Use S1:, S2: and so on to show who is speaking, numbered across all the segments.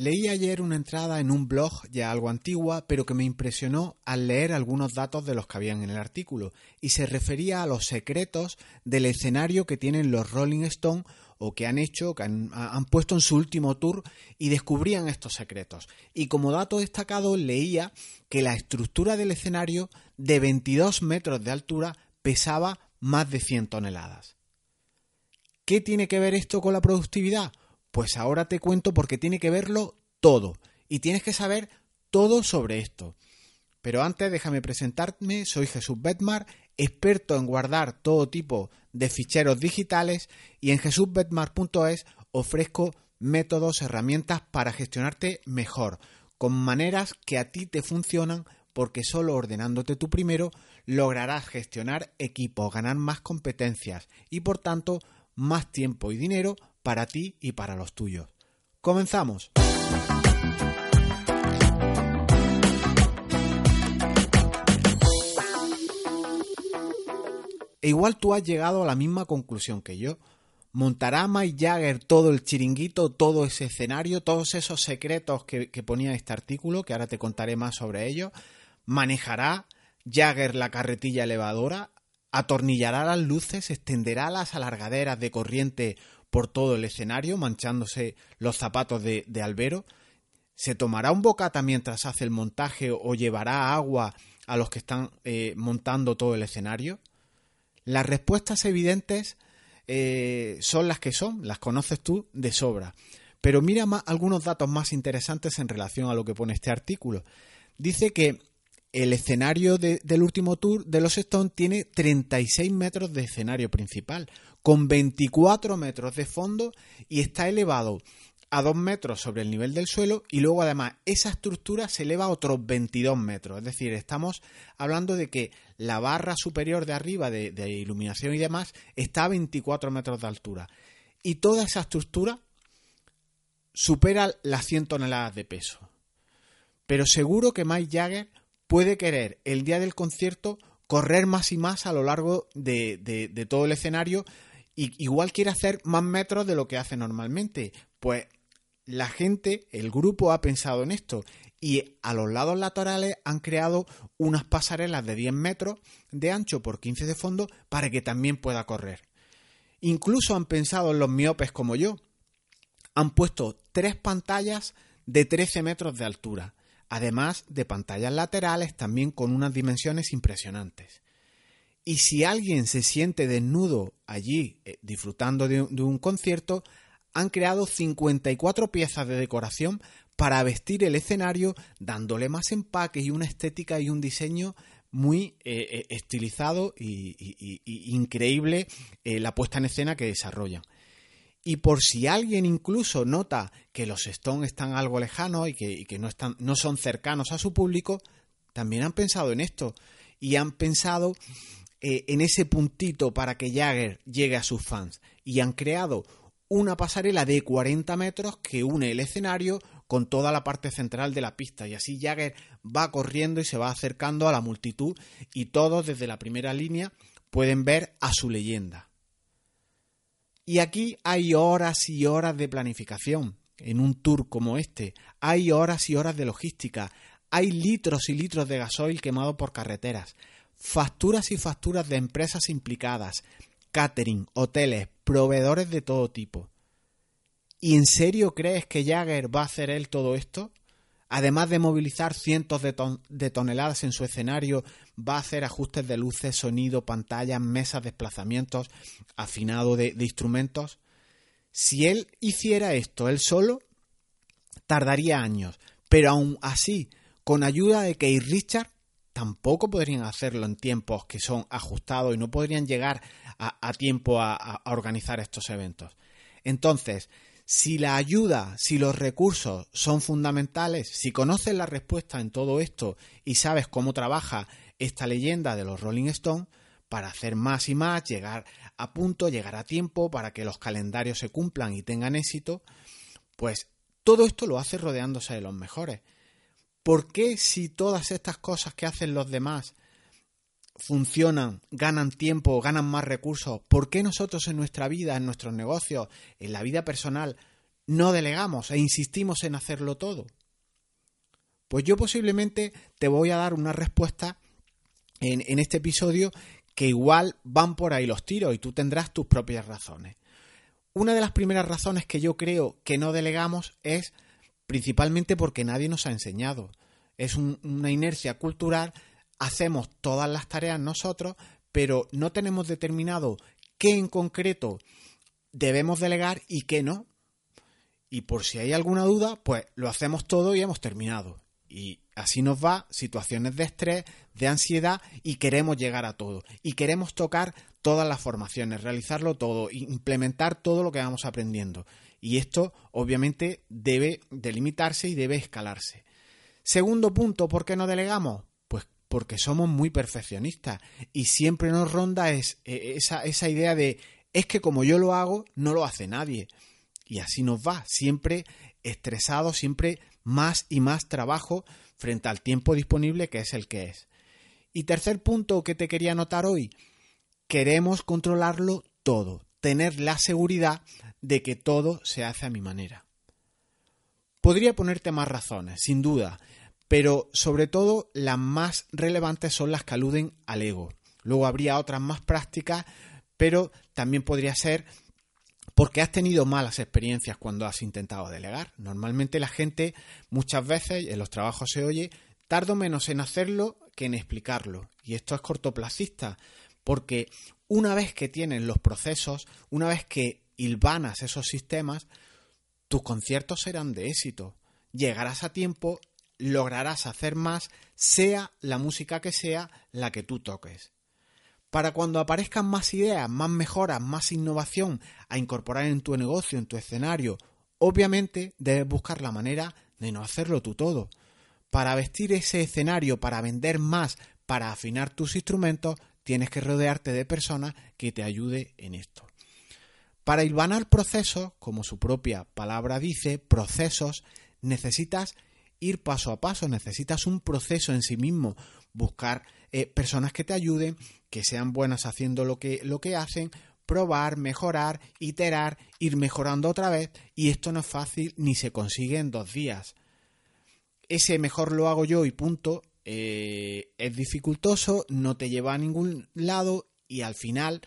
S1: Leí ayer una entrada en un blog ya algo antigua, pero que me impresionó al leer algunos datos de los que habían en el artículo, y se refería a los secretos del escenario que tienen los Rolling Stone o que han hecho, que han, han, puesto en su último tour y descubrían estos secretos. Y como dato destacado leía que la estructura del escenario de 22 metros de altura pesaba más de 100 toneladas. ¿Qué tiene que ver esto con la productividad? Pues ahora te cuento porque tiene que verlo todo y tienes que saber todo sobre esto. Pero antes déjame presentarme, soy Jesús Betmar, experto en guardar todo tipo de ficheros digitales y en jesusbetmar.es ofrezco métodos, herramientas para gestionarte mejor, con maneras que a ti te funcionan porque solo ordenándote tú primero lograrás gestionar equipos, ganar más competencias y por tanto más tiempo y dinero para ti y para los tuyos. Comenzamos. E igual tú has llegado a la misma conclusión que yo. ¿Montará Mike Jagger todo el chiringuito, todo ese escenario, todos esos secretos que, que ponía este artículo, que ahora te contaré más sobre ello? ¿Manejará Jagger la carretilla elevadora? ¿Atornillará las luces? ¿Extenderá las alargaderas de corriente por todo el escenario, manchándose los zapatos de, albero? ¿Se tomará un bocata mientras hace el montaje o llevará agua a los que están eh, montando todo el escenario? Las respuestas evidentes eh, son las que son, las conoces tú de sobra. Pero mira más, algunos datos más interesantes en relación a lo que pone este artículo. Dice que el escenario de, del último tour de los Stones tiene 36 metros de escenario principal, con 24 metros de fondo y está elevado a 2 metros sobre el nivel del suelo y luego además esa estructura se eleva a otros 22 metros. Es decir, estamos hablando de que la barra superior de arriba de, de iluminación y demás está a 24 metros de altura. Y toda esa estructura supera las 100 toneladas de peso. Pero seguro que Mike Jagger puede querer el día del concierto correr más y más a lo largo de, todo el escenario y igual quiere hacer más metros de lo que hace normalmente. Pues la gente, el grupo ha pensado en esto y a los lados laterales han creado unas pasarelas de 10 metros de ancho por 15 de fondo para que también pueda correr. Incluso han pensado en los miopes como yo. Han puesto tres pantallas de 13 metros de altura, además de pantallas laterales también con unas dimensiones impresionantes. Y si alguien se siente desnudo allí eh, disfrutando de, un concierto, han creado 54 piezas de decoración para vestir el escenario, dándole más empaque y una estética y un diseño muy eh, estilizado y, increíble eh, la puesta en escena que desarrollan. Y por si alguien incluso nota que los Stones están algo lejanos y que, no, están, no son cercanos a su público, también han pensado en esto. Y han pensado eh, en ese puntito para que Jagger llegue a sus fans. Y han creado una pasarela de 40 metros que une el escenario con toda la parte central de la pista. Y así Jagger va corriendo y se va acercando a la multitud y todos desde la primera línea pueden ver a su leyenda. Y aquí hay horas y horas de planificación en un tour como este, hay horas y horas de logística, hay litros y litros de gasoil quemado por carreteras, facturas y facturas de empresas implicadas, catering, hoteles, proveedores de todo tipo. ¿Y en serio crees que Jagger va a hacer él todo esto? Además de movilizar cientos de, ton de, toneladas en su escenario, va a hacer ajustes de luces, sonido, pantallas, mesas, desplazamientos, afinado de, instrumentos. Si él hiciera esto él solo, tardaría años, pero aún así, con ayuda de Keith Richard, tampoco podrían hacerlo en tiempos que son ajustados y no podrían llegar a, tiempo a, organizar estos eventos. Entonces, si la ayuda, si los recursos son fundamentales, si conoces la respuesta en todo esto y sabes cómo trabaja esta leyenda de los Rolling Stones, para hacer más y más, llegar a punto, llegar a tiempo, para que los calendarios se cumplan y tengan éxito, pues todo esto lo hace rodeándose de los mejores. ¿Por qué si todas estas cosas que hacen los demás funcionan, ganan tiempo, ganan más recursos, ¿por qué nosotros en nuestra vida, en nuestros negocios, en la vida personal, no delegamos e insistimos en hacerlo todo? Pues yo posiblemente te voy a dar una respuesta en, este episodio que igual van por ahí los tiros y tú tendrás tus propias razones. Una de las primeras razones que yo creo que no delegamos es principalmente porque nadie nos ha enseñado. Es una inercia cultural, hacemos todas las tareas nosotros, pero no tenemos determinado qué en concreto debemos delegar y qué no. Y por si hay alguna duda, pues lo hacemos todo y hemos terminado. Y así nos va situaciones de estrés, de ansiedad y queremos llegar a todo. Y queremos tocar todas las formaciones, realizarlo todo, implementar todo lo que vamos aprendiendo. Y esto obviamente debe delimitarse y debe escalarse. Segundo punto, ¿por qué no delegamos? Porque somos muy perfeccionistas y siempre nos ronda e, esa, idea de es que como yo lo hago, no lo hace nadie. Y así nos va, siempre estresado, siempre más y más trabajo frente al tiempo disponible que es el que es. Y tercer punto que te quería anotar hoy, queremos controlarlo todo, tener la seguridad de que todo se hace a mi manera. Podría ponerte más razones, sin duda, pero sobre todo las más relevantes son las que aluden al ego. Luego habría otras más prácticas, pero también podría ser porque has tenido malas experiencias cuando has intentado delegar. Normalmente la gente muchas veces en los trabajos se oye tardo menos en hacerlo que en explicarlo. Y esto es cortoplacista, porque una vez que tienes los procesos, una vez que hilvanas esos sistemas, tus conciertos serán de éxito. Llegarás a tiempo, lograrás hacer más, sea la música que sea la que tú toques. Para cuando aparezcan más ideas, más mejoras, más innovación a incorporar en tu negocio, en tu escenario, obviamente debes buscar la manera de no hacerlo tú todo. Para vestir ese escenario, para vender más, para afinar tus instrumentos, tienes que rodearte de personas que te ayude en esto. Para hilvanar procesos, como su propia palabra dice, procesos, necesitas ir paso a paso, necesitas un proceso en sí mismo, buscar eh, personas que te ayuden, que sean buenas haciendo lo que, lo que hacen, probar, mejorar, iterar, ir mejorando otra vez, y esto no es fácil ni se consigue en dos días. Ese mejor lo hago yo y punto eh, es dificultoso, no te lleva a ningún lado y al final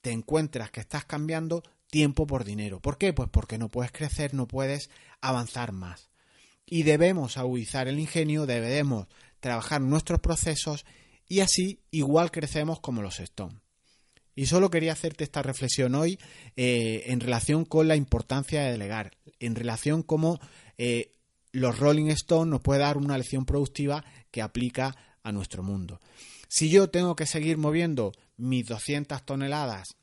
S1: te encuentras que estás cambiando tiempo por dinero. ¿Por qué? Pues porque no puedes crecer, no puedes avanzar más. Y debemos agudizar el ingenio, debemos trabajar nuestros procesos y así igual crecemos como los Stone. Y solo quería hacerte esta reflexión hoy eh, en relación con la importancia de delegar, en relación como eh, los Rolling Stones nos puede dar una lección productiva que aplica a nuestro mundo. Si yo tengo que seguir moviendo mis 200 toneladas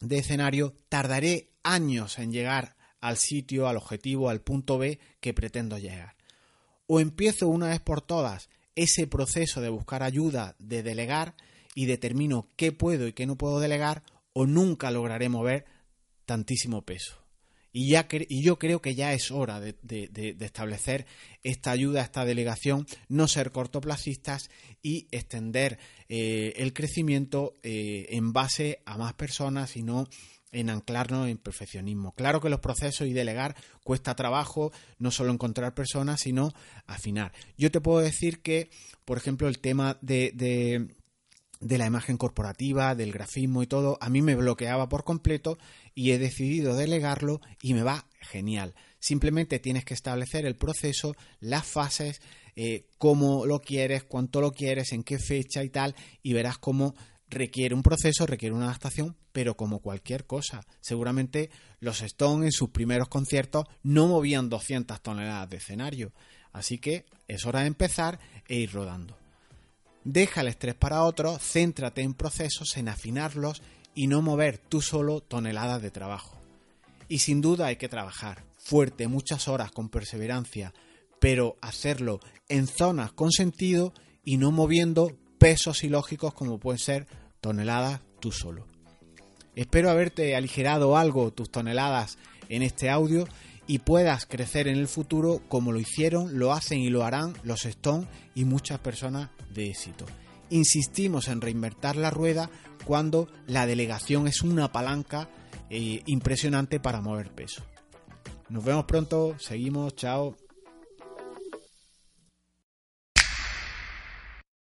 S1: de escenario, tardaré años en llegar al sitio, al objetivo, al punto B que pretendo llegar. O empiezo una vez por todas ese proceso de buscar ayuda, de delegar y determino qué puedo y qué no puedo delegar, o nunca lograré mover tantísimo peso. Y, ya y yo creo que ya es hora de, establecer esta ayuda, esta delegación, no ser cortoplacistas y extender eh, el crecimiento eh, en base a más personas y no en anclarnos en perfeccionismo. Claro que los procesos y delegar cuesta trabajo, no solo encontrar personas, sino afinar. Yo te puedo decir que, por ejemplo, el tema de, de la imagen corporativa, del grafismo y todo, a mí me bloqueaba por completo y he decidido delegarlo y me va genial. Simplemente tienes que establecer el proceso, las fases, eh, cómo lo quieres, cuánto lo quieres, en qué fecha y tal, y verás cómo requiere un proceso, requiere una adaptación, pero como cualquier cosa. Seguramente los Stones en sus primeros conciertos no movían 200 toneladas de escenario. Así que es hora de empezar e ir rodando. Deja el estrés para otros, céntrate en procesos, en afinarlos y no mover tú solo toneladas de trabajo. Y sin duda hay que trabajar fuerte, muchas horas con perseverancia, pero hacerlo en zonas con sentido y no moviendo pesos ilógicos como pueden ser toneladas tú solo. Espero haberte aligerado algo tus toneladas en este audio y puedas crecer en el futuro como lo hicieron, lo hacen y lo harán los Stone y muchas personas de éxito. Insistimos en reinvertir la rueda cuando la delegación es una palanca eh, impresionante para mover peso. Nos vemos pronto, seguimos, chao.